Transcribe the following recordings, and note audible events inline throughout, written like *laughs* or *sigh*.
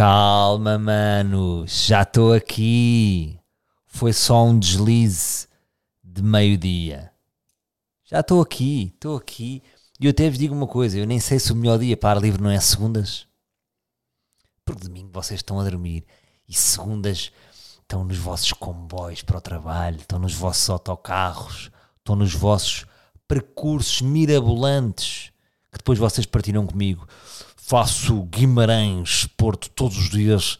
Calma, mano, já estou aqui. Foi só um deslize de meio-dia. Já estou aqui, estou aqui. E eu até vos digo uma coisa: eu nem sei se o melhor dia para ar livre não é segundas. Porque domingo vocês estão a dormir e segundas estão nos vossos comboios para o trabalho, estão nos vossos autocarros, estão nos vossos percursos mirabolantes que depois vocês partilham comigo. Faço Guimarães, Porto, todos os dias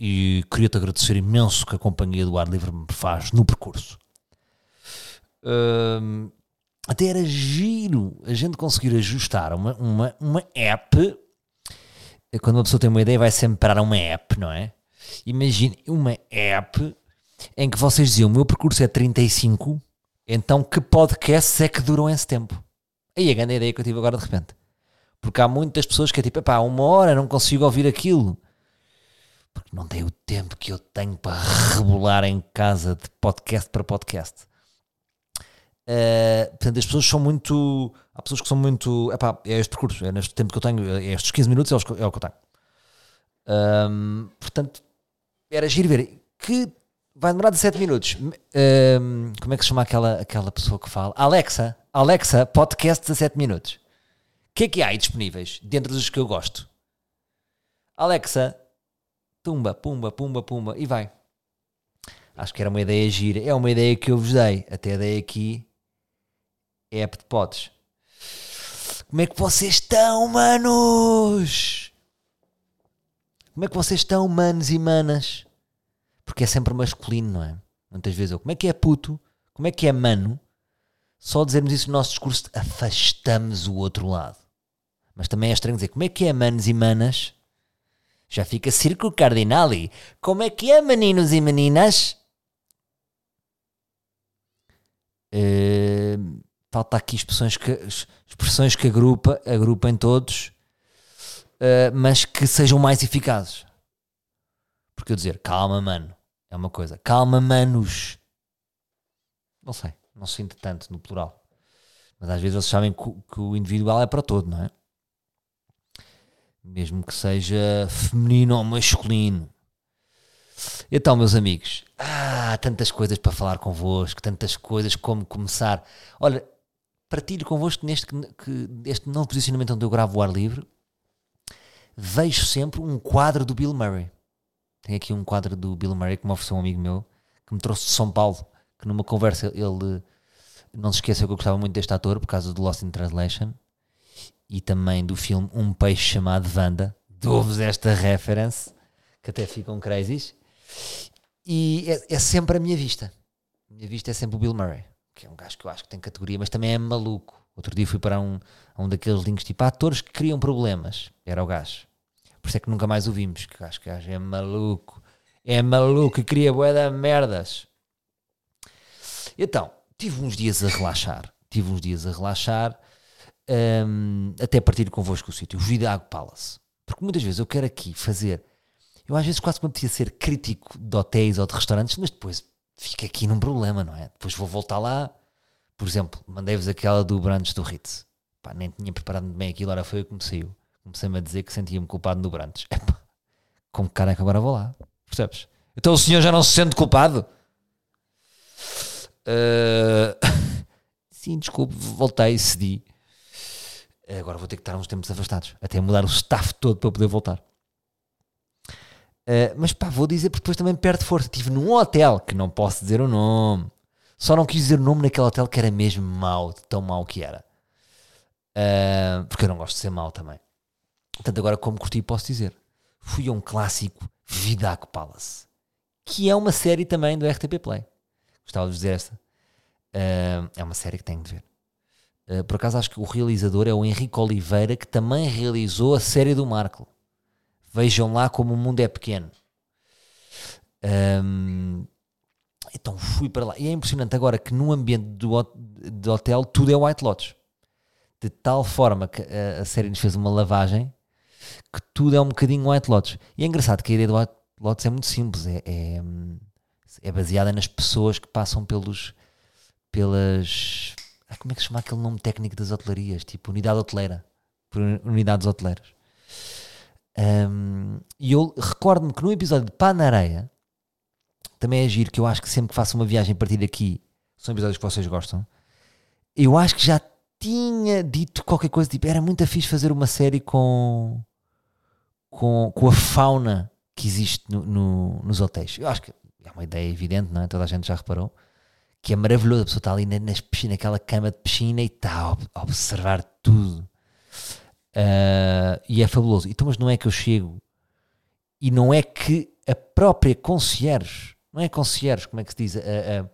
e queria-te agradecer imenso que a companhia do ar livre me faz no percurso. Até era giro a gente conseguir ajustar uma, uma, uma app. Quando uma pessoa tem uma ideia, vai sempre parar uma app, não é? Imagine uma app em que vocês diziam: o meu percurso é 35, então que podcasts é que duram esse tempo? Aí a grande ideia que eu tive agora de repente. Porque há muitas pessoas que é tipo, pá, uma hora não consigo ouvir aquilo. Porque não tem o tempo que eu tenho para rebolar em casa de podcast para podcast. Uh, portanto, as pessoas são muito. Há pessoas que são muito. Epá, é este percurso, é neste tempo que eu tenho, é estes 15 minutos é, o que eu tenho. Um, portanto, era giro ver que vai demorar 17 minutos. Um, como é que se chama aquela, aquela pessoa que fala? Alexa, Alexa, podcast 17 minutos. O que é que há aí disponíveis dentro dos que eu gosto? Alexa, tumba, pumba, pumba, pumba, e vai. Acho que era uma ideia gira. É uma ideia que eu vos dei. Até dei aqui. App de potes. Como é que vocês estão, manos? Como é que vocês estão, manos e manas? Porque é sempre masculino, não é? Muitas vezes eu, como é que é puto? Como é que é mano? Só dizermos isso no nosso discurso, afastamos o outro lado. Mas também é estranho dizer, como é que é manos e manas? Já fica círculo cardinali. Como é que é, meninos e meninas? Uh, falta aqui expressões que, expressões que agrupa, agrupem todos, uh, mas que sejam mais eficazes. Porque eu dizer calma, mano, é uma coisa. Calma, manos. Não sei, não sinto tanto no plural. Mas às vezes eles sabem que, que o individual é para todo, não é? Mesmo que seja feminino ou masculino. Então, meus amigos, ah, tantas coisas para falar convosco, tantas coisas como começar. Olha, partilho convosco neste que, este novo posicionamento onde eu gravo o ar livre. Vejo sempre um quadro do Bill Murray. Tem aqui um quadro do Bill Murray que me ofereceu um amigo meu que me trouxe de São Paulo. Que numa conversa ele não se esqueceu que eu gostava muito deste ator por causa do Lost in Translation e também do filme Um Peixe Chamado Vanda. Dou-vos esta reference que até ficam crazies. E é, é, sempre a minha vista. A minha vista é sempre o Bill Murray, que é um gajo que eu acho que tem categoria, mas também é maluco. Outro dia fui para um, um daqueles links tipo atores que criam problemas. Era o gajo. Por isso é que nunca mais o vimos, que acho que gajo é maluco. É maluco e cria de merdas. Então, tive uns dias a relaxar. Tive uns dias a relaxar. Um, até partir convosco o sítio, o Vidago Palace. Porque muitas vezes eu quero aqui fazer eu às vezes quase me apetecia ser crítico de hotéis ou de restaurantes, mas depois fica aqui num problema, não é? Depois vou voltar lá. Por exemplo, mandei-vos aquela do brunch do Ritz. Pá, nem tinha preparado bem aquilo, ora foi o que me saiu. Comecei-me a dizer que sentia-me culpado no brunch. Epá, como cara é que agora vou lá? Percebes? Então o senhor já não se sente culpado? Uh... *laughs* Sim, desculpe, voltei, cedi. Agora vou ter que estar uns tempos afastados, até mudar o staff todo para poder voltar. Uh, mas pá, vou dizer porque depois também perde força. Estive num hotel que não posso dizer o nome. Só não quis dizer o nome naquele hotel que era mesmo mau, tão mau que era. Uh, porque eu não gosto de ser mau também. Portanto, agora, como curti, posso dizer. Fui a um clássico Vidaco Palace, que é uma série também do RTP Play. Gostava de dizer esta. Uh, é uma série que tenho de ver. Uh, por acaso, acho que o realizador é o Henrique Oliveira, que também realizou a série do Marco. Vejam lá como o mundo é pequeno. Um, então fui para lá. E é impressionante agora que no ambiente do, do hotel tudo é White Lotus. De tal forma que a, a, série nos fez uma lavagem que tudo é um bocadinho White Lotus. E é engraçado que a ideia do White Lotus é muito simples. É, é, é baseada nas pessoas que passam pelos. pelas. Como é que se chama aquele nome técnico das hotelarias? Tipo unidade hoteleira. Por unidades hoteleiras. Um, e eu recordo-me que no episódio de Pá na Areia, também é giro, que eu acho que sempre que faço uma viagem a partir daqui, são episódios que vocês gostam, eu acho que já tinha dito qualquer coisa, tipo, era muito fixe fazer uma série com, com, com a fauna que existe no, no, nos hotéis. Eu acho que é uma ideia evidente, não é? Toda a gente já reparou. Que é maravilhoso, a pessoa está ali nas piscinas, naquela cama de piscina e está a observar tudo. Uh, e é fabuloso. Então, mas não é que eu chego e não é que a própria concierge, não é concierge, como é que se diz? Uh, uh,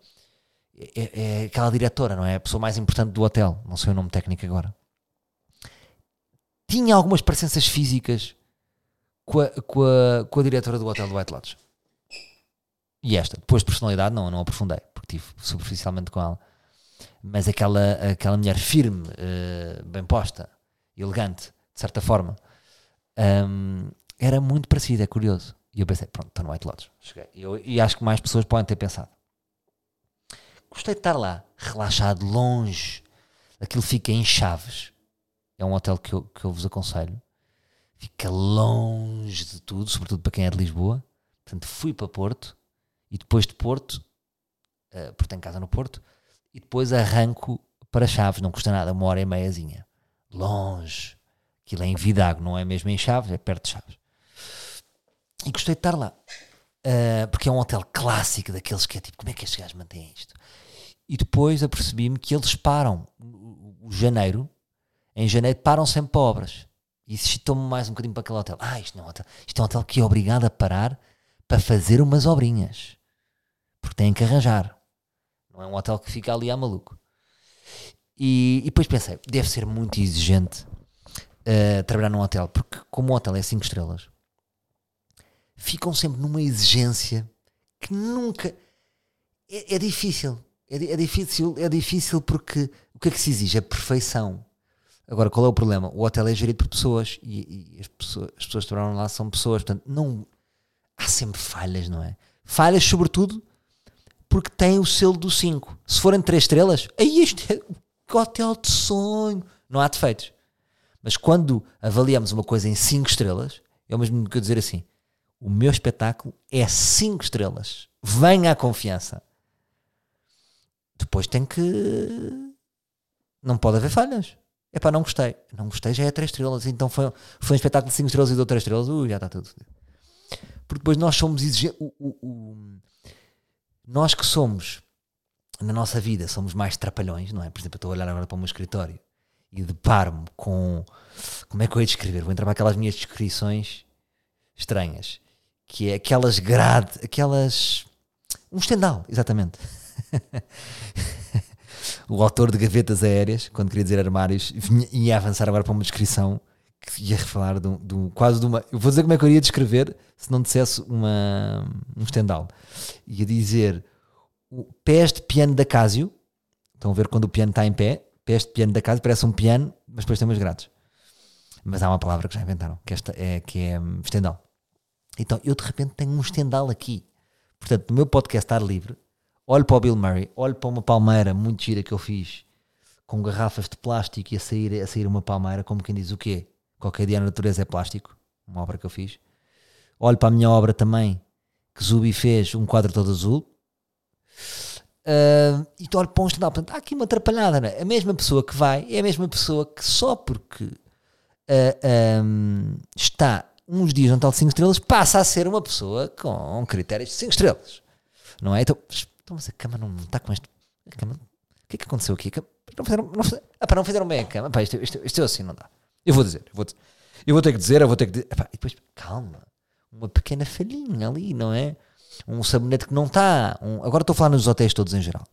é, é, aquela diretora, não é? A pessoa mais importante do hotel, não sei o nome técnico agora. Tinha algumas presenças físicas com a, com a, com a diretora do hotel do White Lodge. E esta, depois de personalidade, não, não aprofundei, porque tive superficialmente com ela. Mas aquela, aquela mulher firme, bem posta, elegante, de certa forma, um, era muito parecido, é curioso. E eu pensei, pronto, estou no White Lodge. Cheguei. E, eu, e acho que mais pessoas podem ter pensado. Gostei de estar lá, relaxado, longe. Aquilo fica em Chaves. É um hotel que eu, que eu vos aconselho. Fica longe de tudo, sobretudo para quem é de Lisboa. Portanto, fui para Porto e depois de Porto, uh, porque tenho casa no Porto, e depois arranco para Chaves. Não custa nada, uma hora e meiazinha longe. Aquilo é em Vidago, não é mesmo em Chaves, é perto de Chaves. E gostei de estar lá. Uh, porque é um hotel clássico daqueles que é tipo, como é que estes gajos mantêm isto? E depois apercebi-me que eles param, o, janeiro, em janeiro param sempre para obras. E isso excitou-me mais um bocadinho para aquele hotel. Ah, isto não é um hotel. Isto é um hotel que é obrigado a parar para fazer umas obrinhas. Porque têm que arranjar. Não é um hotel que fica ali a maluco. E, e depois pensei, deve ser muito exigente uh, trabalhar num hotel, porque como o hotel é 5 estrelas, ficam sempre numa exigência que nunca. É, é difícil. É, é, difícil. É difícil porque o que é que se exige? A perfeição. Agora, qual é o problema? O hotel é gerido por pessoas e, e as, pessoas, as pessoas que trabalham lá são pessoas, portanto, não. Há sempre falhas, não é? Falhas, sobretudo, porque tem o selo do 5. Se forem 3 estrelas, aí isto é que hotel de sonho. Não há defeitos. Mas quando avaliamos uma coisa em 5 estrelas, é o mesmo que eu dizer assim: o meu espetáculo é 5 estrelas. Venha a confiança. Depois tem que. Não pode haver falhas. É para não gostei. Não gostei, já é 3 estrelas. Então foi, foi um espetáculo de 5 estrelas e deu 3 estrelas. Ui, já está tudo. Porque depois nós somos exigentes. O, o, o, nós que somos na nossa vida somos mais trapalhões, não é? Por exemplo, eu estou a olhar agora para o meu escritório e deparo-me com. Como é que eu ia descrever? Vou entrar para aquelas minhas descrições estranhas, que é aquelas grades, aquelas. Um estendal, exatamente. *laughs* o autor de Gavetas Aéreas, quando queria dizer armários, vinha, ia avançar agora para uma descrição ia falar de, um, de um, quase de uma. Eu vou dizer como é que eu iria descrever se não dissesse uma, um estendal. Ia dizer pés de piano da Casio. Estão a ver quando o piano está em pé, pés de piano da Casio, parece um piano, mas depois tem umas. Mas há uma palavra que já inventaram, que, esta é, que é um, estendal. Então eu de repente tenho um estendal aqui. Portanto, no meu podcast estar livre, olho para o Bill Murray, olho para uma palmeira muito gira que eu fiz com garrafas de plástico e a sair, a sair uma palmeira, como quem diz o quê? Qualquer dia a natureza é plástico, uma obra que eu fiz. Olho para a minha obra também, que Zubi fez, um quadro todo azul, Uh, e tu olhas para um stand-up, portanto, há aqui uma atrapalhada, é? A mesma pessoa que vai é a mesma pessoa que só porque uh, ah, um, está uns dias no tal de 5 estrelas passa a ser uma pessoa com critérios de 5 estrelas, não é? Então, então, mas a cama não está com este. Cama, o que é que aconteceu aqui? Não fizeram, não, fizeram, ah, não fizeram bem a cama, pá, isto, isto, isto, assim não dá. Eu vou dizer, eu vou, eu vou ter que dizer, eu vou ter que dizer, epá, e depois, calma, uma pequena falhinha ali, não é? um sabonete que não está. Um, agora estou a falar nos hotéis todos em geral.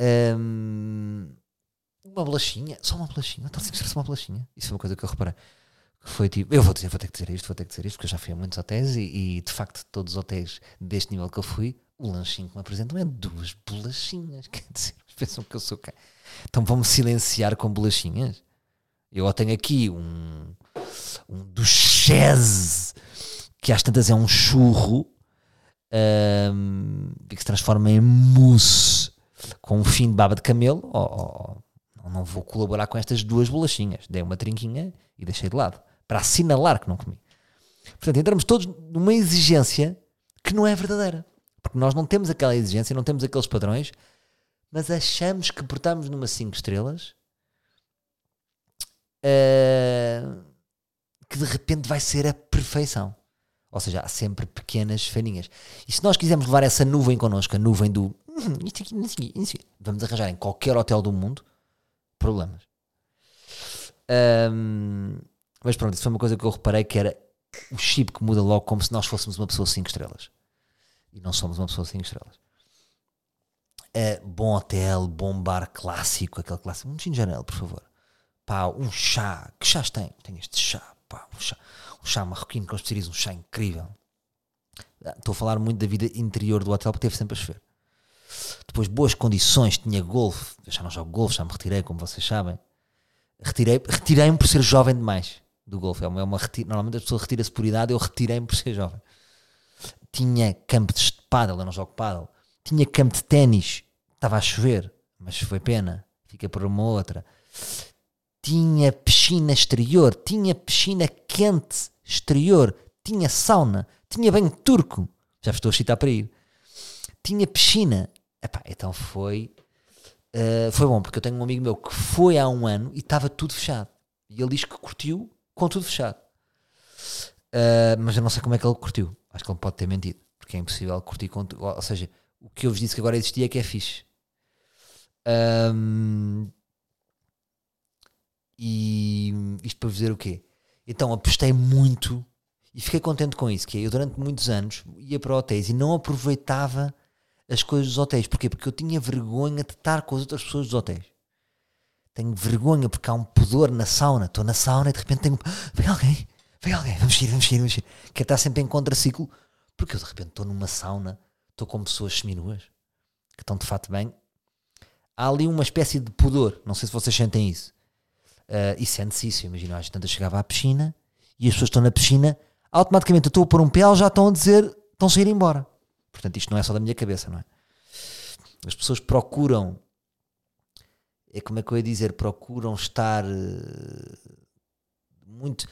Um, uma bolachinha, só uma bolachinha, então sempre uma bolachinha. Isso foi uma coisa que eu reparei. Foi tipo, eu vou, dizer, vou ter que dizer isto, vou ter que dizer isto, porque eu já fui a muitos hotéis e, e de facto todos os hotéis deste nível que eu fui, o lanchinho que me apresentam é duas bolachinhas. *laughs* Quer dizer, pensam que eu sou quem? Então vão-me silenciar com bolachinhas. Eu tenho aqui um, um duchese que às tantas é um churro um, que se transforma em mousse com um fim de baba de camelo, ou, ou, não vou colaborar com estas duas bolachinhas. Dei uma trinquinha e deixei de lado. para assinalar que não comi. Portanto, entramos todos numa exigência que não é verdadeira. Porque nós não temos aquela exigência, não temos aqueles padrões, mas achamos que portamos numa 5 estrelas uh, que de repente vai ser a perfeição. Ou seja, há sempre pequenas falhinhas. E se nós quisermos levar essa nuvem connosco, a nuvem do hum, isto aqui, vamos arranjar em qualquer hotel do mundo problemas. Um, mas pronto, isso foi uma coisa que eu reparei que era o chip que muda logo como se nós fôssemos uma pessoa 5 estrelas. E não somos uma pessoa 5 estrelas. Uh, bom hotel, bom bar clássico, aquele clássico. Um de janela, por favor. Pá, um chá. Que chás tem? Tem este chá. Pá, um chá, um chá marroquino com especiarias, um chá incrível. Ah, estou a falar muito da vida interior do hotel porque teve sempre a chover. Depois, boas condições, tinha golfe. Eu já não jogo golfe, já me retirei, como vocês sabem. Retirei, retirei-me por ser jovem demais do golfe. É uma, é uma Normalmente as pessoas retiram-se por idade, eu retirei-me por ser jovem. Tinha campo de paddle, eu não jogo paddle. Tinha campo de ténis, estava a chover, mas foi pena. Fica por uma outra. Tinha piscina exterior, tinha piscina quente exterior, tinha sauna, tinha banho turco. Já estou a citar para ir. Tinha piscina. Epá, então foi. Uh, foi bom, porque eu tenho um amigo meu que foi há um ano e estava tudo fechado. E ele diz que curtiu com tudo fechado. Uh, mas eu não sei como é que ele curtiu. Acho que ele pode ter mentido, porque é impossível curtir com tudo. Ou seja, o que eu vos disse que agora existia é que é fixe. Um, e isto para dizer o quê? Então apostei muito e fiquei contente com isso. Que é, eu durante muitos anos ia para hotéis e não aproveitava as coisas dos hotéis. Porquê? Porque eu tinha vergonha de estar com as outras pessoas dos hotéis tenho vergonha porque há um pudor na sauna. Estou na sauna e de repente tenho. Vem alguém, vem alguém, vamos ir, vamos ir, vamos ir. Quer estar sempre em contraciclo. Porque eu de repente estou numa sauna, estou com pessoas seminuas que estão de fato bem. Há ali uma espécie de pudor. Não sei se vocês sentem isso. Uh, e sente-se isso. Imagina, às tantas chegava à piscina e as pessoas estão na piscina, automaticamente eu estou a pôr um pé, já estão a dizer, estão a ir embora. Portanto, isto não é só da minha cabeça, não é? As pessoas procuram é como é que eu ia dizer, procuram estar uh, muito.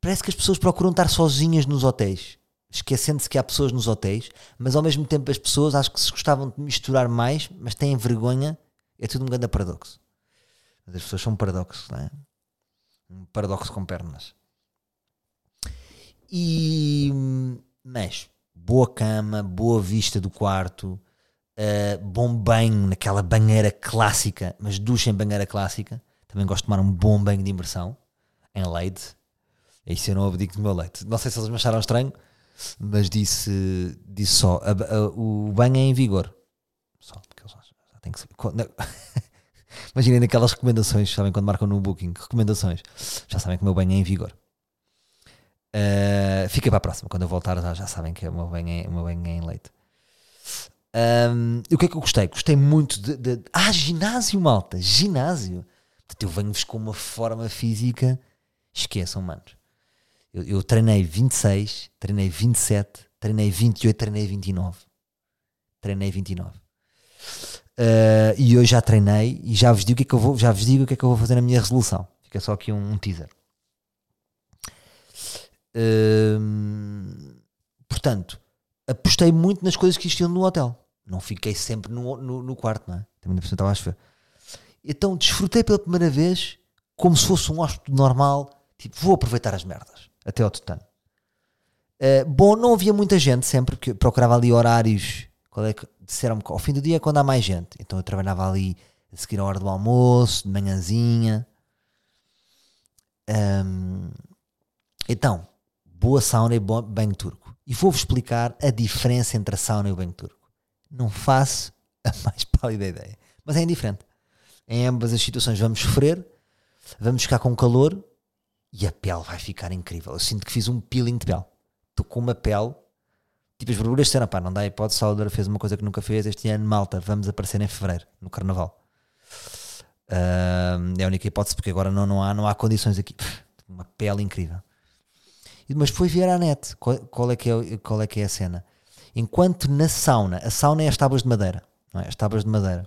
Parece que as pessoas procuram estar sozinhas nos hotéis, esquecendo-se que há pessoas nos hotéis, mas ao mesmo tempo as pessoas acho que se gostavam de misturar mais, mas têm vergonha. É tudo um grande paradoxo. As pessoas são um paradoxo, não é? Um paradoxo com pernas. E. Mas, boa cama, boa vista do quarto, uh, bom banho naquela banheira clássica, mas ducha em banheira clássica. Também gosto de tomar um bom banho de imersão em leite. Isso eu não abdico do meu leite. Não sei se eles me acharam estranho, mas disse, disse só: a, a, o banho é em vigor. Só, porque eles já têm que saber. *laughs* Imaginem aquelas recomendações, sabem quando marcam no booking, recomendações. Já sabem que o meu banho é em vigor. Uh, fica para a próxima, quando eu voltar já, já sabem que o meu banho é, o meu banho é em leite. Um, e o que é que eu gostei? Gostei muito de. de ah, ginásio, malta! Ginásio! Portanto, eu venho-vos com uma forma física. Esqueçam, manos. Eu, eu, treinei 26, treinei 27, treinei 28, treinei 29. Treinei 29. Uh, e hoje já treinei e já vos digo o que é que eu vou, já vos digo o que é que eu vou fazer na minha resolução. Fica só aqui um, um teaser. Uh, portanto, apostei muito nas coisas que existiam no hotel não fiquei sempre no, no, no quarto, não é? Também estava a. Então desfrutei pela primeira vez como se fosse um hóspede normal, tipo, vou aproveitar as merdas, até ao tutano. Uh, bom, não havia muita gente sempre, porque procurava ali horários, qual é que, disseram ao fim do dia é quando há mais gente, então eu trabalhava ali a seguir a hora do almoço, de manhãzinha. Um, então, boa sauna e bom banho turco. E vou-vos explicar a diferença entre a sauna e o banho turco. Não faço a *laughs* mais pálida ideia. Mas é indiferente. Em ambas as situações vamos sofrer, vamos ficar com calor e a pele vai ficar incrível. Eu sinto que fiz um peeling de pele. Estou com uma pele. Tipo, as verduras disseram, pá, não dá hipótese, Salvador fez uma coisa que nunca fez este ano, malta, vamos aparecer em fevereiro, no carnaval. Uh, é a única hipótese, porque agora não, não, há, não há condições aqui. Uma pele incrível. Mas foi ver à net qual, qual, é que é, qual é que é a cena. Enquanto na sauna, a sauna é as tábuas de madeira, não é? As tábuas de madeira.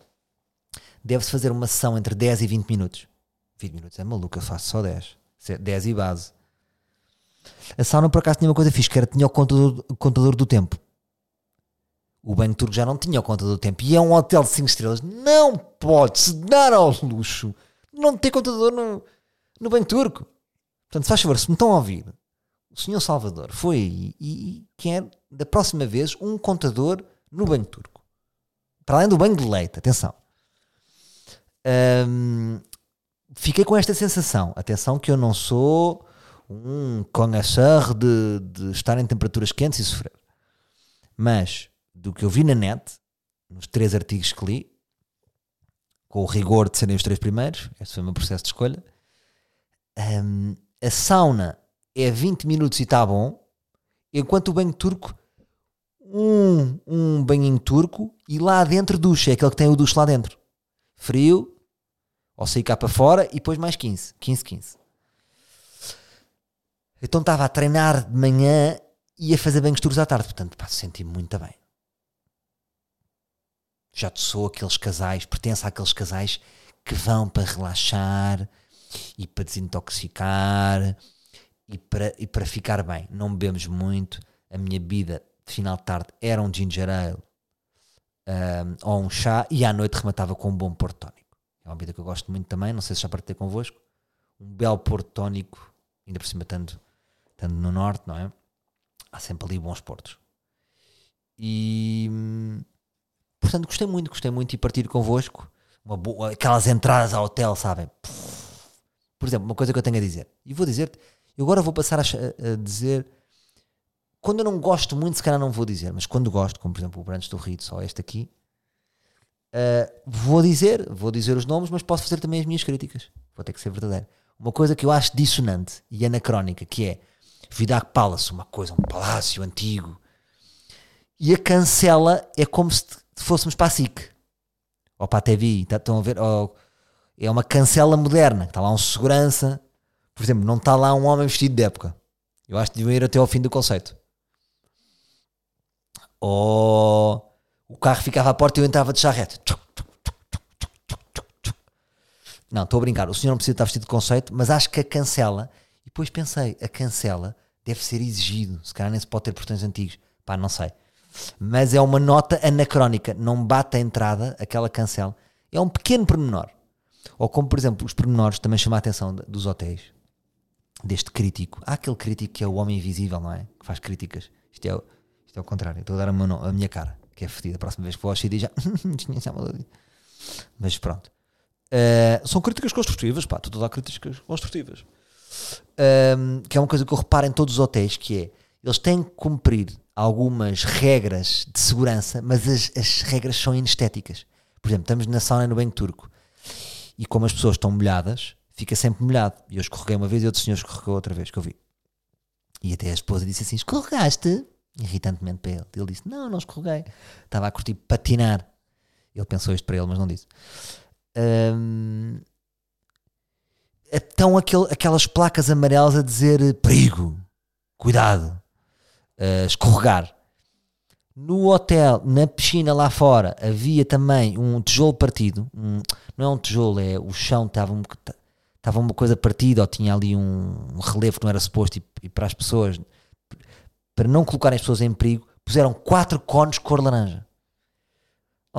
Deve-se fazer uma sessão entre 10 e 20 minutos. 20 minutos é maluco, eu faço só 10. 10 e base. A sauna, por acaso, tinha uma coisa fixe, que era, tinha o contador, contador do tempo. O banho turco já não tinha o contador do tempo. E é um hotel de 5 estrelas. Não pode-se dar ao luxo não ter contador no, no banho turco. Portanto, se faz favor, se me estão a ouvir, o senhor Salvador foi aí e quer, da próxima vez, um contador no banho turco. Para além do banho de leite, atenção. Hum, fiquei com esta sensação. Atenção que eu não sou um conhecedor de, de estar em temperaturas quentes e sofrer. Mas, do que eu vi na net, nos três artigos que li, com o rigor de serem os três primeiros, esse foi o meu processo de escolha, um, a sauna é 20 minutos e está bom, enquanto o banho turco, um, um banhinho turco e lá dentro ducha, é aquele que tem o duche lá dentro. Frio, ou sair cá para fora e depois mais 15, 15, 15. Então estava a treinar de manhã e a fazer banhos turcos à tarde, portanto, pá, senti-me muito bem. Já sou aqueles casais, pertenço àqueles casais que vão para relaxar e para desintoxicar e para, e para ficar bem. Não bebemos muito. A minha vida de final de tarde era um ginger ale um, ou um chá e à noite rematava com um bom porto tónico. É uma bebida que eu gosto muito também, não sei se já partilhei convosco. Um belo porto tónico, ainda por cima estando, estando no norte, não é? Há sempre ali bons portos. E portanto gostei muito, gostei muito de partir convosco. Uma boa, aquelas entradas ao hotel, sabem? Por exemplo, uma coisa que eu tenho a dizer, e vou dizer-te, eu agora vou passar a, a, dizer, quando eu não gosto muito, se calhar não vou dizer, mas quando gosto, como por exemplo o Brandes do Rio, só este aqui, uh, vou dizer, vou dizer os nomes, mas posso fazer também as minhas críticas. Vou ter que ser verdadeiro. Uma coisa que eu acho dissonante e anacrónica, que é Vidac Palace, uma coisa, um palácio antigo, e a cancela é como se fôssemos para a SIC ou para a TV, tá, estão a ver? Ou, é uma cancela moderna, está lá um segurança, por exemplo, não está lá um homem vestido de época. Eu acho que deviam ir até ao fim do conceito. Ou o carro ficava à porta e eu entrava de charrete. Não, estou a brincar. O senhor não precisa estar vestido de conceito, mas acho que a cancela, e depois pensei, a cancela deve ser exigido. Se calhar nem se pode ter portões antigos. Pá, não sei mas é uma nota anacrónica, não bate a entrada, aquela cancela. É um pequeno pormenor. Ou como, por exemplo, os pormenores também chamam a atenção dos hotéis, deste crítico. Há aquele crítico que é o homem invisível, não é? Que faz críticas. Isto é, isto é o contrário. Estou a dar a, a minha cara, que é fedida. A próxima vez que vou ao CD já. *laughs* Mas pronto. Uh, são críticas construtivas, pá. Estou a dar críticas construtivas. Uh, que é uma coisa que eu reparo em todos os hotéis, que é eles têm que cumprir algumas regras de segurança, mas as, as regras são inestéticas. Por exemplo, estamos na sauna no banho turco e como as pessoas estão molhadas, fica sempre molhado. E eu escorreguei uma vez e outro senhor escorregou outra vez, que eu vi. E até a esposa disse assim: escorregaste? Irritantemente para ele. Ele disse: Não, não escorreguei. Estava a curtir patinar. Ele pensou isto para ele, mas não disse. Hum, estão aquele, aquelas placas amarelas a dizer perigo, cuidado uh, escorregar. No hotel, na piscina lá fora, havia também um tijolo partido. Um, não é um tijolo, é o chão estava um, estava uma coisa partida ou tinha ali um, um relevo que não era suposto e, e, para as pessoas, para não colocarem as pessoas em perigo, puseram quatro cones cor laranja.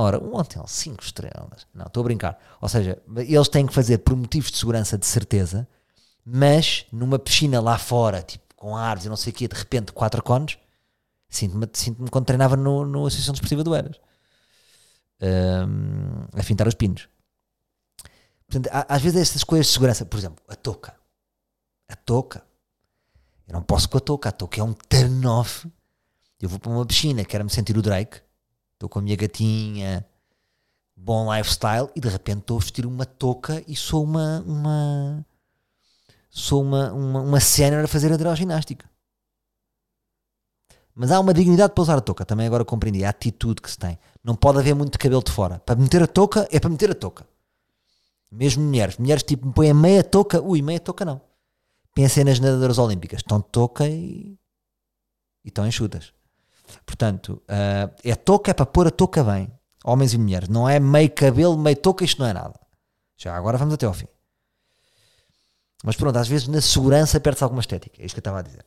Ora, um hotel 5 estrelas. Não, estou a brincar. Ou seja, eles têm que fazer por motivos de segurança, de certeza, mas numa piscina lá fora, tipo com árvores e não sei o quê, de repente quatro cones, sinto-me sinto quando treinava no, no Associação Desportiva do Eras. Um, a fintar os pinos. Portanto, às vezes estas coisas de segurança, por exemplo, a touca. A touca. Eu não posso com a touca. A touca é um turn off. Eu vou para uma piscina, quero-me sentir o Drake. Estou com a minha gatinha, bom lifestyle, e de repente estou a vestir uma touca e sou uma, uma, sou uma, uma, uma sénior a fazer ginástica Mas há uma dignidade para usar a touca, também agora compreendi, a atitude que se tem. Não pode haver muito cabelo de fora. Para meter a touca, é para meter a touca. Mesmo mulheres. Mulheres tipo me põem meia touca, ui, meia touca não. Pensem nas nadadoras olímpicas, estão de touca e, e estão enxutas. Portanto, uh, é touca, é para pôr a touca bem. Homens e mulheres. Não é meio cabelo, meio touca, isto não é nada. Já agora vamos até ao fim. Mas pronto, às vezes na segurança perde-se alguma estética. É isto que eu estava a dizer.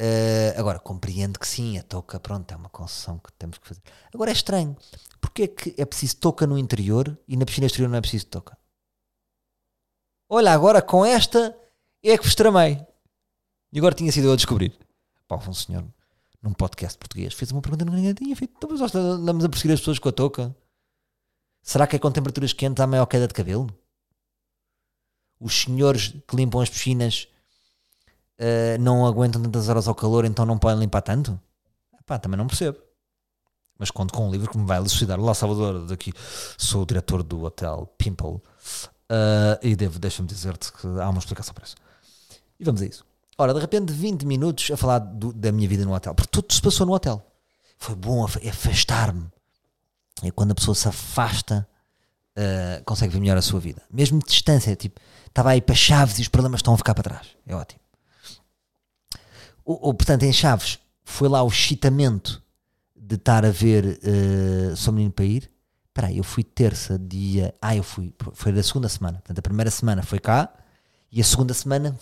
Uh, agora, compreendo que sim, a touca, pronto, é uma concessão que temos que fazer. Agora é estranho, porque é que é preciso touca no interior e na piscina exterior não é preciso touca? Olha, agora com esta é que vos tramei. E agora tinha sido eu a descobrir. Um senhor num podcast português fez uma pergunta que ninguém tinha feito. Então, nós andamos a perseguir as pessoas com a touca. Será que é com temperaturas quentes há maior queda de cabelo? Os senhores que limpam as piscinas uh, não aguentam tantas horas ao calor, então não podem limpar tanto? Pá, também não percebo. Mas conto com um livro que me vai elucidar. Olá, Salvador, daqui sou o diretor do hotel Pimple uh, e devo, deixa-me dizer-te que há uma explicação para isso. E vamos a isso. Ora, de repente, 20 minutos a falar do, da minha vida no hotel, porque tudo se passou no hotel. Foi bom afastar-me. É quando a pessoa se afasta, uh, consegue ver melhor a sua vida. Mesmo de distância, tipo, estava aí para Chaves e os problemas estão a ficar para trás. É ótimo. Ou, portanto, em Chaves, foi lá o excitamento de estar a ver uh, Sou Menino para ir. Espera aí, eu fui terça, dia. Ah, eu fui. Foi da segunda semana. Portanto, a primeira semana foi cá e a segunda semana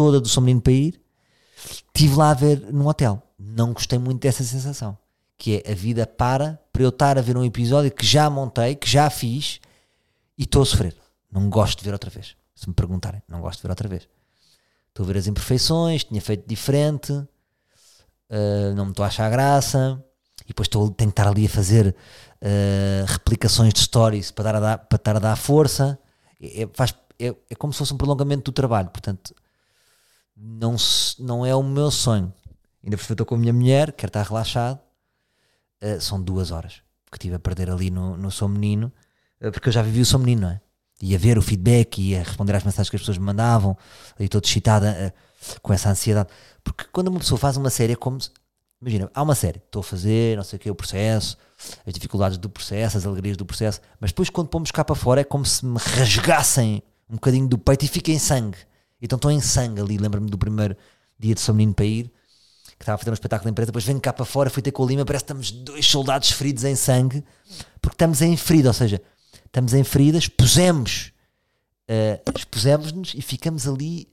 toda do São Menino para ir, estive lá a ver num hotel. Não gostei muito dessa sensação. Que é a vida para para eu estar a ver um episódio que já montei, que já fiz e estou a sofrer. Não gosto de ver outra vez. Se me perguntarem, não gosto de ver outra vez. Estou a ver as imperfeições, tinha feito diferente, uh, não me estou a achar graça, e depois estou, tenho que estar ali a fazer uh, replicações de stories para, dar dar, para estar a dar força. É, é, faz, é, é como se fosse um prolongamento do trabalho. Portanto, não, não é o meu sonho. Ainda por cima estou com a minha mulher, quero estar relaxado. Uh, são duas horas que estive a perder ali no, no Sou Menino, uh, porque eu já vivi o Sou Menino, não é? E a ver o feedback e a responder às mensagens que as pessoas me mandavam, e todo excitada uh, com essa ansiedade. Porque quando uma pessoa faz uma série é como se, Imagina, há uma série, estou a fazer, não sei o que, o processo, as dificuldades do processo, as alegrias do processo, mas depois quando pomos cá para fora é como se me rasgassem um bocadinho do peito e fica em sangue. Então estou em sangue ali. Lembro-me do primeiro dia de São Menino para ir, que estava a fazer um espetáculo de empresa. Depois venho cá para fora, fui ter com o Lima. Parece que estamos dois soldados feridos em sangue, porque estamos em ferida. Ou seja, estamos em feridas, pusemos, uh, expusemos-nos e ficamos ali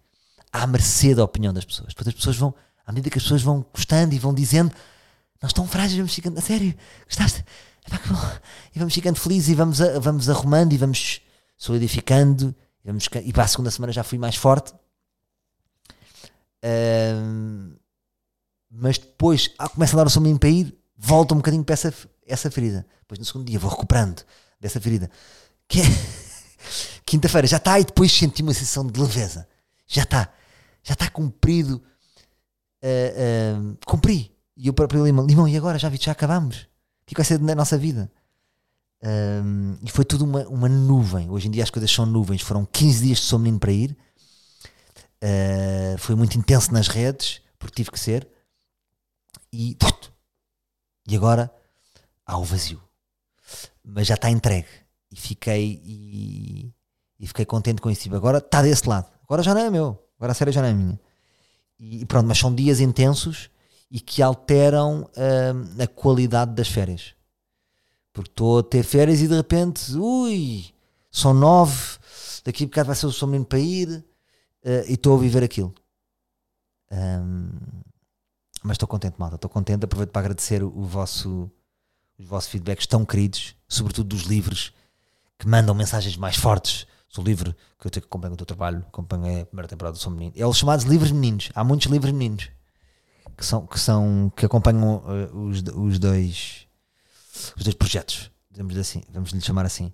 à mercê da opinião das pessoas. Depois as pessoas vão, à medida que as pessoas vão gostando e vão dizendo, nós estamos frágeis, vamos ficando, a sério, gostaste? E vamos ficando felizes e vamos, a, vamos arrumando e vamos solidificando Vamos, e para a segunda semana já fui mais forte. Uh, mas depois ah, começa a dar o seu menino para ir, volta um bocadinho para essa, essa ferida. Depois no segundo dia vou recuperando dessa ferida. Que é *laughs* quinta-feira já está e depois senti uma sensação de leveza. Já está, já está cumprido. Uh, uh, cumpri. E eu próprio Limão, Limão, e agora? Já vi, já acabamos. O que vai ser da nossa vida? Um, e foi tudo uma, uma nuvem. Hoje em dia as coisas são nuvens. Foram 15 dias de Sou Menino para ir. Uh, foi muito intenso nas redes, porque tive que ser. E, e agora há o vazio. Mas já está entregue. E fiquei, e, e fiquei contente com isso. Agora está desse lado. Agora já não é meu. Agora a série já não é minha. E pronto, mas são dias intensos e que alteram uh, a qualidade das férias. Porque estou a ter férias e de repente, ui, são nove, daqui a bocado vai ser o seu para ir uh, e estou a viver aquilo. Um, mas estou contente, malta. Estou contente. Aproveito para agradecer o, vosso, os vossos feedbacks tão queridos, sobretudo dos livros que mandam mensagens mais fortes. Sou livre, que eu tenho que o teu trabalho, acompanho a primeira temporada do Sou Menino. É os chamados livros meninos. Há muitos livros meninos que são que, são, que acompanham uh, os, os dois os dois projetos, vamos assim, vamos lhe chamar assim.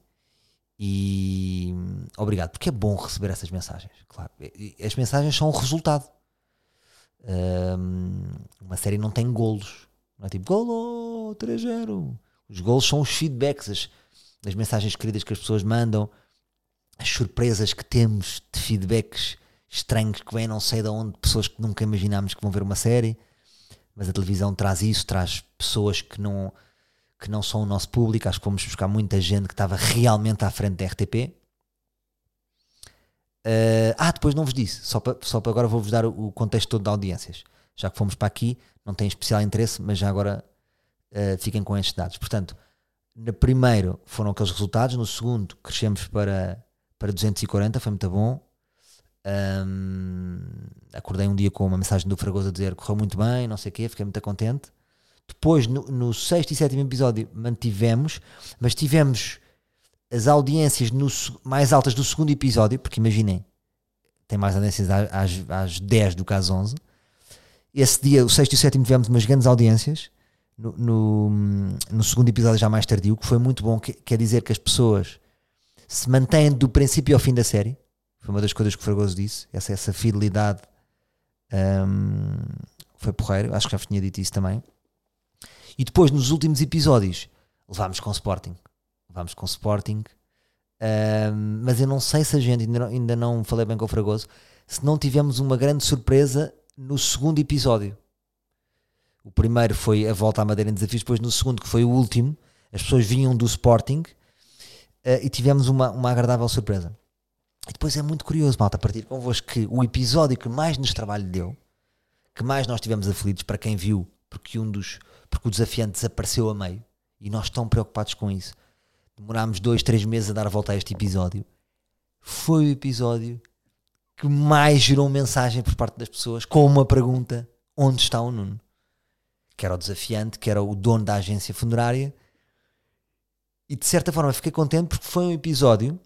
E obrigado, porque é bom receber essas mensagens, claro. As mensagens são o resultado. Um, uma série não tem golos, não é tipo golo 3-0. Os golos são os feedbacks, as, as mensagens queridas que as pessoas mandam, as surpresas que temos de feedbacks estranhos que vêm não sei de onde, pessoas que nunca imaginámos que vão ver uma série, mas a televisão traz isso, traz pessoas que não que não são o nosso público, acho que fomos buscar muita gente que estava realmente à frente da RTP. Uh, eh, ah, depois não vos disse, só para, só agora vou-vos dar o, contexto todo de audiências. Já que fomos para aqui, não tem especial interesse, mas já agora uh, fiquem com estes dados. Portanto, no primeiro foram aqueles resultados, no segundo crescemos para, para 240, foi muito bom. Um, acordei um dia com uma mensagem do Fragoso a dizer correu muito bem, não sei o quê, fiquei muito contente. Depois, no, no sexto e sétimo episódio, mantivemos, mas tivemos as audiências no, mais altas do segundo episódio, porque imaginem, tem mais audiências às, às 10 do caso 11. Esse dia, o sexto e o sétimo, tivemos umas grandes audiências. No, no, no, segundo episódio, já mais tardio, que foi muito bom. Que, quer dizer que as pessoas se mantêm do princípio ao fim da série. Foi uma das coisas que o Fragoso disse. Essa, essa fidelidade um, foi porreiro. Acho que já tinha dito isso também. E depois, nos últimos episódios, levámos com Sporting. Levámos com Sporting. Um, mas eu não sei se a gente, ainda não, ainda não falei bem com o Fragoso, se não tivemos uma grande surpresa no segundo episódio. O primeiro foi a volta à Madeira em desafios, depois no segundo, que foi o último, as pessoas vinham do Sporting uh, e tivemos uma, uma agradável surpresa. E depois é muito curioso, malta, a partir convosco que o episódio que mais nos trabalho deu, que mais nós tivemos aflitos, para quem viu, porque um dos porque o desafiante desapareceu a meio e nós estamos preocupados com isso. Demorámos dois, três meses a dar a volta a este episódio. Foi o episódio que mais gerou mensagem por parte das pessoas com uma pergunta: onde está o Nuno? Que era o desafiante, que era o dono da agência funerária. E de certa forma fiquei contente porque foi um episódio um,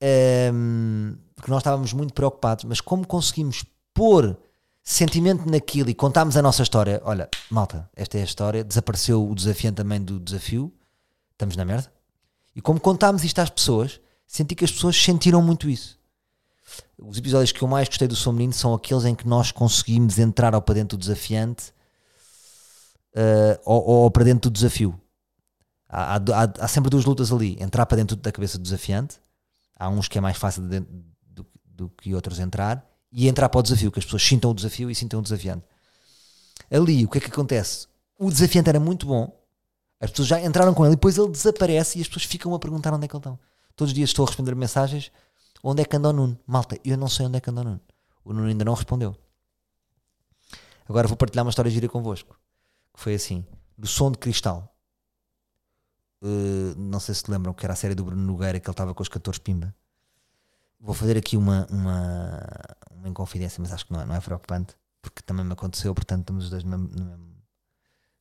ehm, que nós estávamos muito preocupados, mas como conseguimos pôr sentimento naquilo e contámos a nossa história. Olha, malta, esta é a história. Desapareceu o desafiante também do desafio. Estamos na merda. E como contámos isto às pessoas, senti que as pessoas sentiram muito isso. Os episódios que eu mais gostei do Som Menino são aqueles em que nós conseguimos entrar ao para dentro do desafiante uh, ou, ou para dentro do desafio. Há, há, há, sempre duas lutas ali: entrar para dentro da cabeça do desafiante. Há uns que é mais fácil do, do que outros entrar e entrar para o desafio, que as pessoas sintam o desafio e sintam o desafiante. Ali, o que é que acontece? O desafiante era muito bom, as pessoas já entraram com ele depois ele desaparece e as pessoas ficam a perguntar onde é que ele está. Todos os dias estou a responder mensagens: onde é que anda o Nuno? Malta, eu não sei onde é que anda o Nuno. O Nuno ainda não respondeu. Agora vou partilhar uma história gira convosco. Que foi assim: do som de cristal. Uh, não sei se lembram que era a série do Bruno Nogueira que ele estava com os 14 Pimba. Vou fazer aqui uma, uma, uma inconfidência, mas acho que não é, não é preocupante, porque também me aconteceu, portanto estamos os dois no mesmo, no mesmo,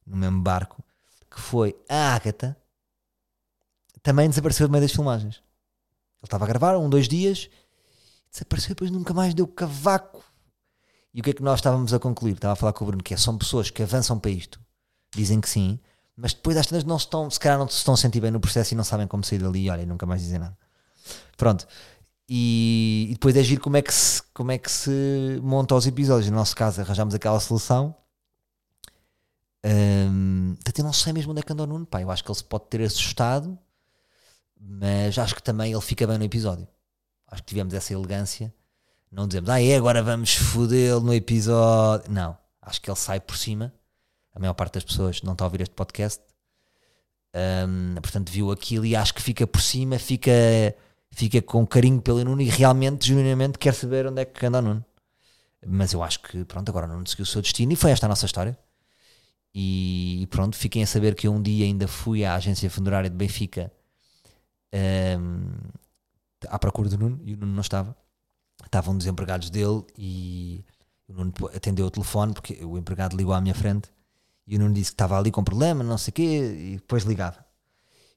no mesmo barco, que foi a Agatha também desapareceu do meio das filmagens. Ele estava a gravar um, dois dias, desapareceu depois nunca mais deu cavaco. E o que é que nós estávamos a concluir? Estava a falar com o Bruno, que é, são pessoas que avançam para isto, dizem que sim, mas depois às vezes não se estão, se calhar não se estão a sentir bem no processo e não sabem como sair dali, olha, e nunca mais dizem nada. Pronto, e, e, depois é giro como é, que se, como é que se monta os episódios. No nosso caso, arranjamos aquela solução. Um, eu não sei mesmo onde é que anda o Nuno. Pá, eu acho que ele se pode ter assustado, mas acho que também ele fica bem no episódio. Acho que tivemos essa elegância. Não dizemos, ah, é, agora vamos fodê-lo no episódio. Não, acho que ele sai por cima. A maior parte das pessoas não está a ouvir este podcast. Um, portanto, viu aquilo e acho que fica por cima, fica fica com carinho pelo Nuno e realmente, genuinamente, quer saber onde é que anda o Nuno. Mas eu acho que, pronto, agora o Nuno seguiu o seu destino e foi esta a nossa história. E, pronto, fiquem a saber que eu um dia ainda fui à agência funerária de Benfica um, à procura do Nuno e o Nuno não estava. Estavam desempregados dele e o Nuno atendeu o telefone porque o empregado ligou à minha frente e o Nuno disse que estava ali com problema, não sei o quê, e depois ligava.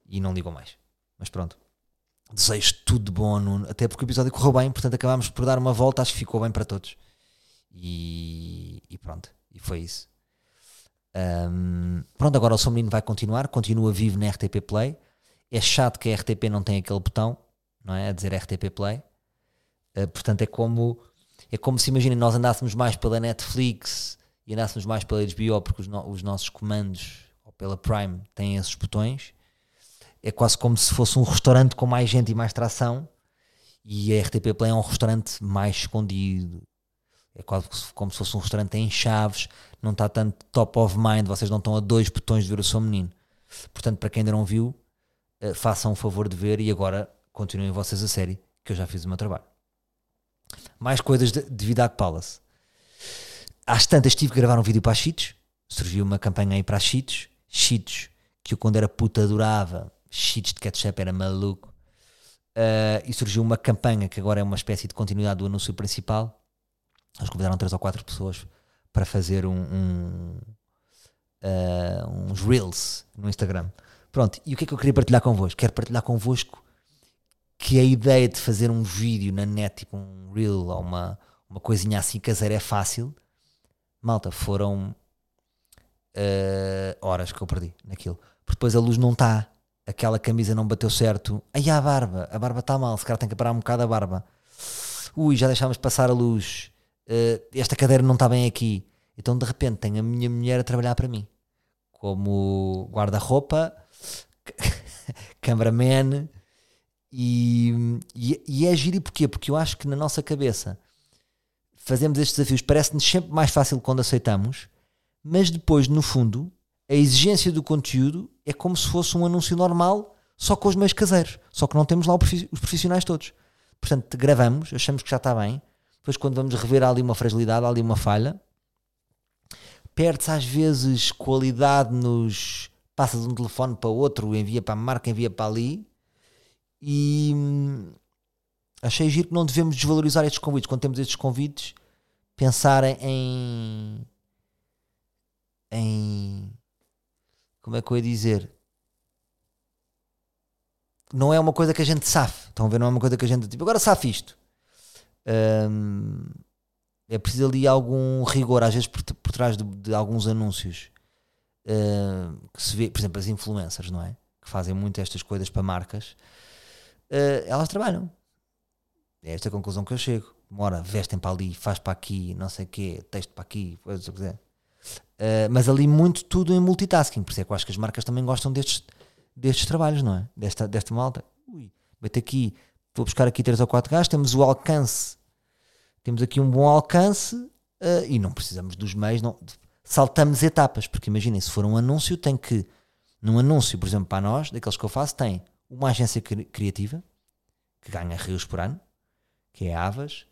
E não ligou mais. Mas pronto, desejo tudo de bom, Nuno, até porque o episódio correu bem, portanto acabámos por dar uma volta, acho que ficou bem para todos. E, e pronto, e foi isso. Um, pronto, agora o São Menino vai continuar, continua vivo na RTP Play. É chato que a RTP não tem aquele botão, não é? A dizer RTP Play. Uh, portanto, é como, é como se imaginem nós andássemos mais pela Netflix e andássemos mais pela HBO, porque os, no, os nossos comandos ou pela Prime têm esses botões é quase como se fosse um restaurante com mais gente e mais tração e a RTP Play é um restaurante mais escondido. É quase como se fosse um restaurante em chaves, não está tanto top of mind, vocês não estão a dois botões de ver o seu menino. Portanto, para quem ainda não viu, uh, façam o favor de ver e agora continuem vocês a série, que eu já fiz o meu trabalho. Mais coisas de, de Palace. Às tantas tive que gravar um vídeo para a Cheetos, surgiu uma campanha aí para a Cheetos, Cheetos, que eu quando era puta adorava, cheats de ketchup era maluco. Uh, e surgiu uma campanha que agora é uma espécie de continuidade do anúncio principal. Eles convidaram três ou quatro pessoas para fazer um, um uh, uns reels no Instagram. Pronto, e o que é que eu queria partilhar convosco? Quero partilhar convosco que a ideia de fazer um vídeo na net, tipo um reel ou uma, uma coisinha assim caseira é fácil. Malta, foram uh, horas que eu perdi naquilo. Porque depois a luz não está, aquela camisa não bateu certo. Aí a barba, a barba está mal, se calhar tem que parar um bocado a barba. Ui, já deixámos passar a luz. Uh, esta cadeira não está bem aqui. Então de repente tenho a minha mulher a trabalhar para mim. Como guarda-roupa, *laughs* cameraman. E, e, e é giro porquê? Porque eu acho que na nossa cabeça fazemos estes desafios, parece-nos sempre mais fácil quando aceitamos, mas depois, no fundo, a exigência do conteúdo é como se fosse um anúncio normal, só com os meios caseiros, só que não temos lá os profissionais todos. Portanto, gravamos, achamos que já está bem, depois quando vamos rever há ali uma fragilidade, há ali uma falha, perde-se às vezes qualidade nos. Passa de um telefone para outro, envia para a marca, envia para ali. E achei giro que não devemos desvalorizar estes convites. Quando temos estes convites, pensar em. em. Como é que eu ia dizer? Não é uma coisa que a gente safe. Estão a ver? Não é uma coisa que a gente. Tipo, agora safe isto. É preciso ali algum rigor, às vezes por, por trás de, de, alguns anúncios que se vê, por exemplo, as influencers, não é? Que fazem muito estas coisas para marcas, uh, elas trabalham. É esta a conclusão que eu chego. Mora, vestem para ali, faz para aqui, não sei o quê, texto para aqui, coisa. Uh, mas ali muito tudo em multitasking, por isso é que eu acho que as marcas também gostam destes, destes trabalhos, não é? Desta, desta malta. Ui, ter aqui, vou buscar aqui 3 ou 4 gajos, temos o alcance temos aqui um bom alcance uh, e não precisamos dos meios, não, saltamos etapas, porque imaginem, se for um anúncio, tem que, num anúncio, por exemplo, para nós, daqueles que eu faço, tem uma agência cri criativa que ganha rios por ano, que é a Avas,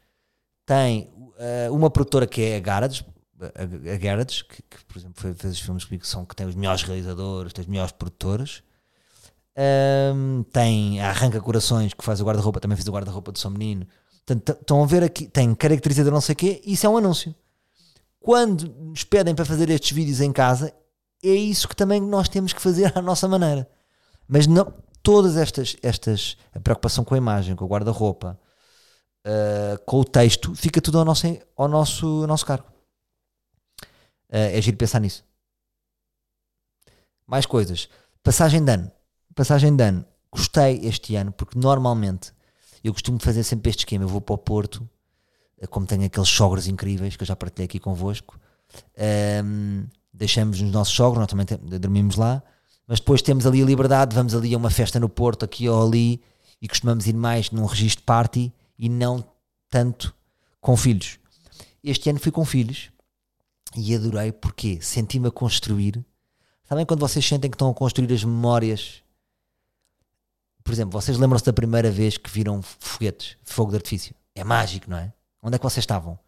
tem uh, uma produtora que é a Garage, a, a que, que, por exemplo foi, fez os filmes comigo que são que tem os melhores realizadores, tem os melhores produtores. Um, tem a Arranca Corações, que faz o guarda-roupa, também fez o guarda-roupa do São Menino. Estão a ver aqui, tem caracterizador não sei o quê, isso é um anúncio. Quando nos pedem para fazer estes vídeos em casa, é isso que também nós temos que fazer à nossa maneira. Mas não, todas estas, estas, a preocupação com a imagem, com o guarda-roupa, uh, com o texto, fica tudo ao nosso, ao nosso, ao nosso cargo. Uh, é giro pensar nisso. Mais coisas. Passagem de ano. Passagem de ano. Gostei este ano, porque normalmente eu costumo fazer sempre este esquema. Eu vou para o Porto, eh, como tenho aqueles sogros incríveis que eu já partilhei aqui convosco. Um, deixamos os nossos sogros, nós também dormimos lá, mas depois temos ali a liberdade, vamos ali a uma festa no Porto, aqui ou ali, e costumamos ir mais num registro party e não tanto com filhos. Este ano fui com filhos e adorei porque senti-me a construir. Sabem quando vocês sentem que estão a construir as memórias por exemplo, vocês lembram-se da primeira vez que viram foguetes fogo de artifício? É mágico, não é? Onde é que vocês estavam?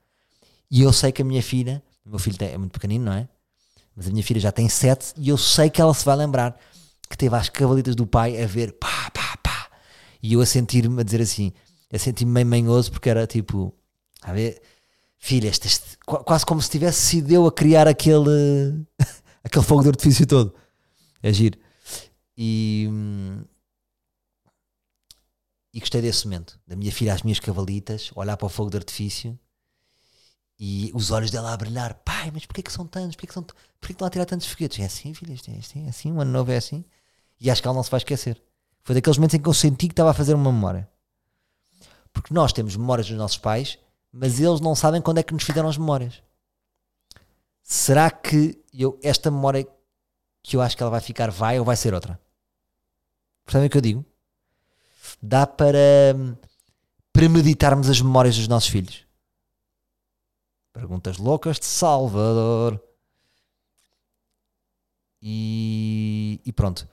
E eu sei que a minha filha, o meu filho é muito pequenino, não é? Mas a minha filha já tem sete e eu sei que ela se vai lembrar que teve as cavalitas do pai a ver pá, pá, pá. E eu a sentir-me a dizer assim, a sentir-me meio manhoso porque era tipo, a ver, filha, este, este, quase como se tivesse sido eu a criar aquele, *laughs* aquele fogo de artifício todo. É giro. E, hum, e gostei desse momento, da minha filha às minhas cavalitas, olhar para o fogo de artifício e os olhos dela a brilhar. Pai, mas porquê que são tantos? Porquê que, são porquê que a tirar tantos foguetes? É assim, filha, é assim, é assim, um ano novo é assim. E acho que ela não se vai esquecer. Foi daqueles momentos em que eu senti que estava a fazer uma memória. Porque nós temos memórias dos nossos pais, mas eles não sabem quando é que nos fizeram as memórias. Será que eu, esta memória que eu acho que ela vai ficar vai ou vai ser outra? Percebem o que eu digo? dá para premeditarmos as memórias dos nossos filhos? Perguntas loucas de Salvador. E, e pronto.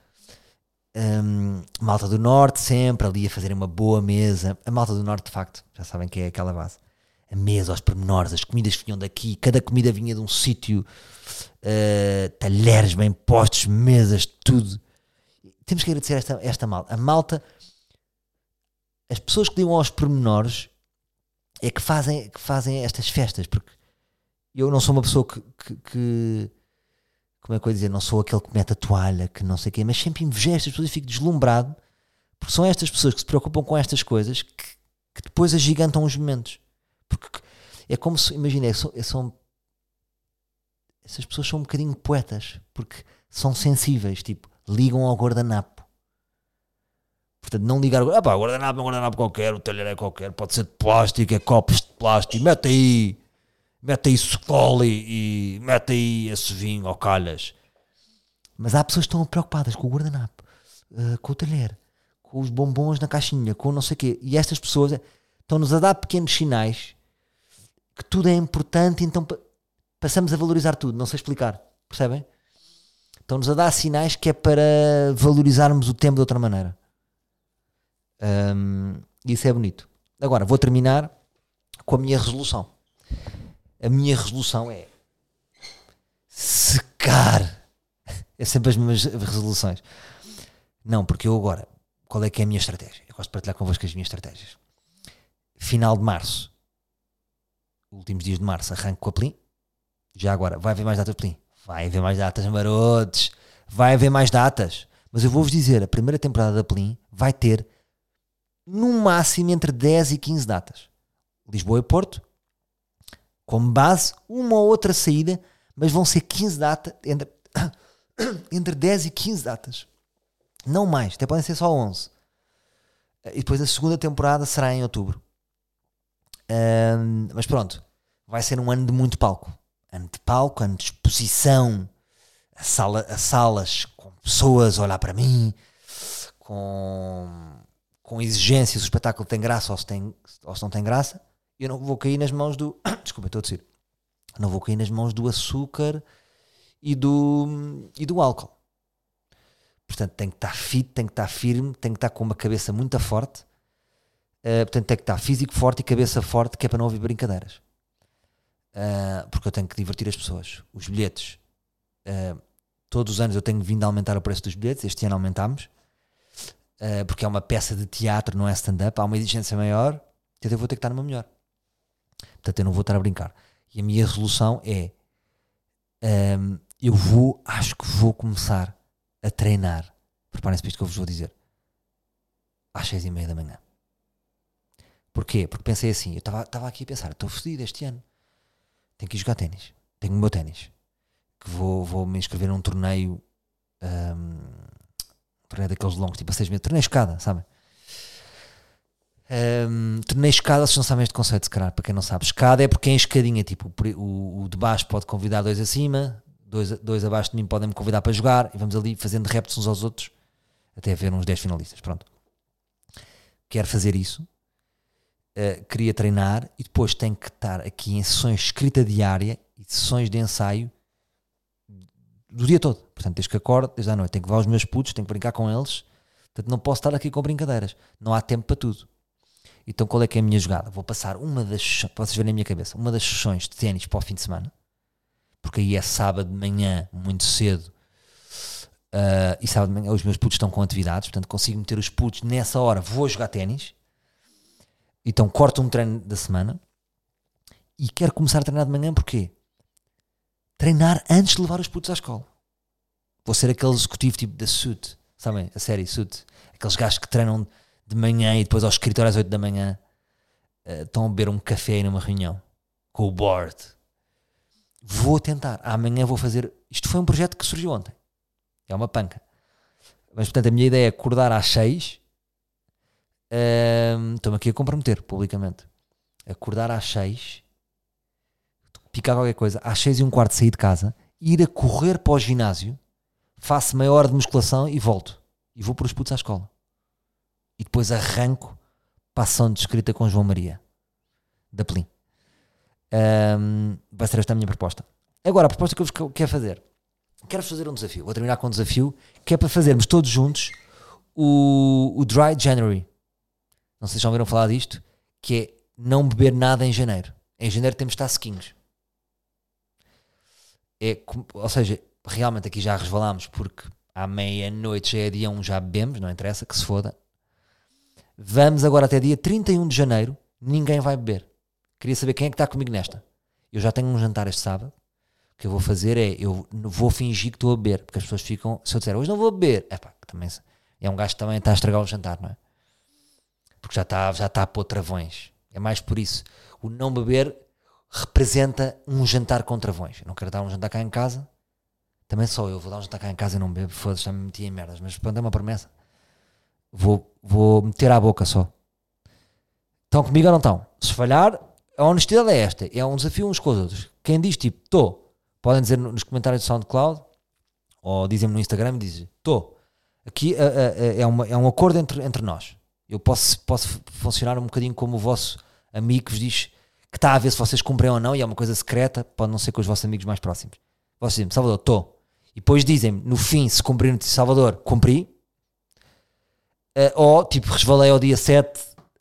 Um, malta do Norte sempre ali a fazer uma boa mesa. A malta do Norte, de facto, já sabem que é aquela base. A mesa aos pormenores, as comidas vinham daqui, cada comida vinha de um sítio, uh, talheres bem postos, mesas, tudo. Temos que agradecer esta, esta malta. A malta as pessoas que ligam aos pormenores é que fazem, que fazem estas festas, porque eu não sou uma pessoa que, que, que como é que eu ia dizer, não sou aquele que mete a toalha, que não sei o quê, mas sempre invejo estas pessoas e fico deslumbrado, porque são estas pessoas que se preocupam com estas coisas que, que depois agigantam os momentos. Porque é como se, imagina, são, são, essas pessoas são um bocadinho poetas, porque são sensíveis, tipo, ligam ao guardanapo. Portanto, não ligar ao guardanapo, guardanapo é um guardanapo qualquer, o talher é qualquer, pode ser de plástico, é copos de plástico, mete aí, mete aí sucole e, mete aí esse vinho ou calhas. Mas há pessoas que estão preocupadas com o guardanapo, uh, com o talher, com os bombons na caixinha, com não sei o quê. E estas pessoas estão-nos a dar pequenos sinais que tudo é importante, então passamos a valorizar tudo. Não sei explicar, percebem? Estão-nos a dar sinais que é para valorizarmos o tempo de outra maneira. Um, isso é bonito. Agora, vou terminar com a minha resolução. A minha resolução é secar. *laughs* É sempre as mesmas resoluções. Não, porque eu agora, qual é que é a minha estratégia? Eu gosto de partilhar convosco as minhas estratégias. Final de março, últimos dias de março, arranco com a Plim. Já agora, vai haver mais datas Plim? Vai haver mais datas, marotes. Vai haver mais datas. Mas eu vou-vos dizer, a primeira temporada da Plim vai ter no máximo entre 10 e 15 datas. Lisboa e Porto, como base, uma ou outra saída, mas vão ser 15 datas, entre, *coughs* entre 10 e 15 datas. Não mais, até podem ser só 11. E depois a segunda temporada será em outubro. Um, mas pronto, vai ser um ano de muito palco. Ano de palco, ano de exposição, a, sala, a salas com pessoas a olhar para mim, com, com o espetáculo tem graça ou se, tem, ou se não tem graça. Eu não vou cair nas mãos do. *coughs* Desculpa, estou a dizer. Não vou cair nas mãos do açúcar e do, e do álcool. Portanto, tem que estar fit, tem que estar firme, tem que estar com uma cabeça muito forte Uh, portanto, tem que estar físico forte e cabeça forte, que é para não ouvir brincadeiras. Uh, porque eu tenho que divertir as pessoas. Os bilhetes. Uh, todos os anos eu tenho vindo a aumentar o preço dos bilhetes. Este ano aumentámos. porque é uma peça de teatro, não é stand-up. Há uma exigência maior. Então eu vou ter que estar numa melhor. Portanto, eu não vou estar a brincar. E a minha resolução é: um, eu vou, acho que vou começar a treinar. Preparem-se para isto que eu vos vou dizer. Às seis e meia da manhã. Porquê? Porque pensei assim, eu estava aqui a pensar, estou fodido este ano. Tenho que ir jogar ténis. Tenho o meu ténis. Que vou, vou me inscrever num torneio. Um, um torneio daqueles longos, tipo a 6 meses. Torneio escada, sabem? Um, torneio escada, vocês não sabem este conceito, se calhar, para quem não sabe. Escada é porque é em escadinha, tipo, o, o de baixo pode convidar dois acima, dois, dois abaixo de mim podem me convidar para jogar e vamos ali fazendo reps uns aos outros até haver uns 10 finalistas. Pronto. Quero fazer isso uh, queria treinar e depois tenho que estar aqui em sessões de escrita diária e sessões de ensaio do dia todo. Portanto, desde que acordo, desde a noite, tenho que levar os meus putos, tenho que brincar com eles. Portanto, não posso estar aqui com brincadeiras. Não há tempo para tudo. Então, qual é que é a minha jogada? Vou passar uma das, para vocês verem na minha cabeça, uma das sessões de ténis para o fim de semana, porque aí é sábado de manhã, muito cedo, uh, e sábado de manhã os meus putos estão com atividades, portanto consigo meter os putos nessa hora, vou jogar ténis, então corto um treino da semana e quero começar a treinar de manhã porque treinar antes de levar os putos à escola. Vou ser aquele executivo tipo da Suit, sabem? A série Suit. Aqueles gajos que treinam de manhã e depois ao escritório às 8 da manhã uh, estão a beber um café numa reunião com o board. Vou tentar. Amanhã vou fazer. Isto foi um projeto que surgiu ontem. É uma panca. Mas portanto a minha ideia é acordar às 6 Estou-me aqui a comprometer publicamente. Acordar às 6, picar qualquer coisa, às 6 e um quarto sair de casa, ir a correr para o ginásio, faço meia hora de musculação e volto. E vou para os putos à escola. E depois arranco para a ação de escrita com João Maria, da Plim. Um, vai ser esta a minha proposta. Agora, a proposta que eu vos quero fazer. Quero fazer um desafio. Vou terminar com um desafio que é para fazermos todos juntos o, o Dry January não sei se já ouviram falar disto, que é não beber nada em janeiro. Em janeiro temos de estar sequinhos. É, ou seja, realmente aqui já resvalámos porque à meia-noite já é dia 1, já bebemos, não interessa, que se foda. Vamos agora até dia 31 de janeiro, ninguém vai beber. Queria saber quem é que está comigo nesta. Eu já tenho um jantar este sábado. O que eu vou fazer é, eu vou fingir que estou a beber, porque as pessoas ficam, se eu disser hoje não vou beber, é pá, também é um gajo que também está a estragar o jantar, não é? Porque já está, já está a pôr travões. É mais por isso. O não beber representa um jantar com travões. Eu não quero dar um jantar cá em casa. Também só eu vou dar um jantar cá em casa e não bebo. Foda-se, já me meti em merdas. Mas pronto, é uma promessa. Vou, vou meter à boca só. Estão comigo ou não estão? Se falhar, a honestidade é esta. É um desafio uns com os outros. Quem diz tipo, estou, podem dizer nos comentários do SoundCloud ou dizem-me no Instagram e dizem, estou. Aqui é, é, uma, é um acordo entre, entre nós. Eu posso, posso funcionar um bocadinho como o vosso amigo que vos diz que está a ver se vocês cumprem ou não e é uma coisa secreta, pode não ser com os vossos amigos mais próximos. Vocês dizem Salvador, estou. E depois dizem-me, no fim, se cumprirem, Salvador, cumpri. Uh, ou, tipo, resvalei ao dia 7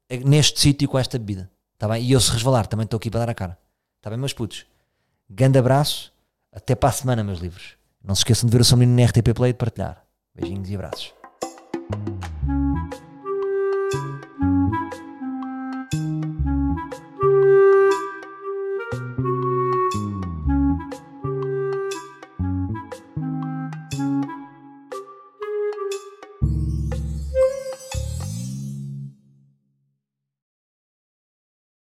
eh, neste sítio com esta bebida. Tá bem? E eu se resvalar, também estou aqui para dar a cara. Está bem, meus putos? Grande abraço. Até para a semana, meus livros. Não se esqueçam de ver o seu menino na RTP Play e de partilhar. Beijinhos e abraços.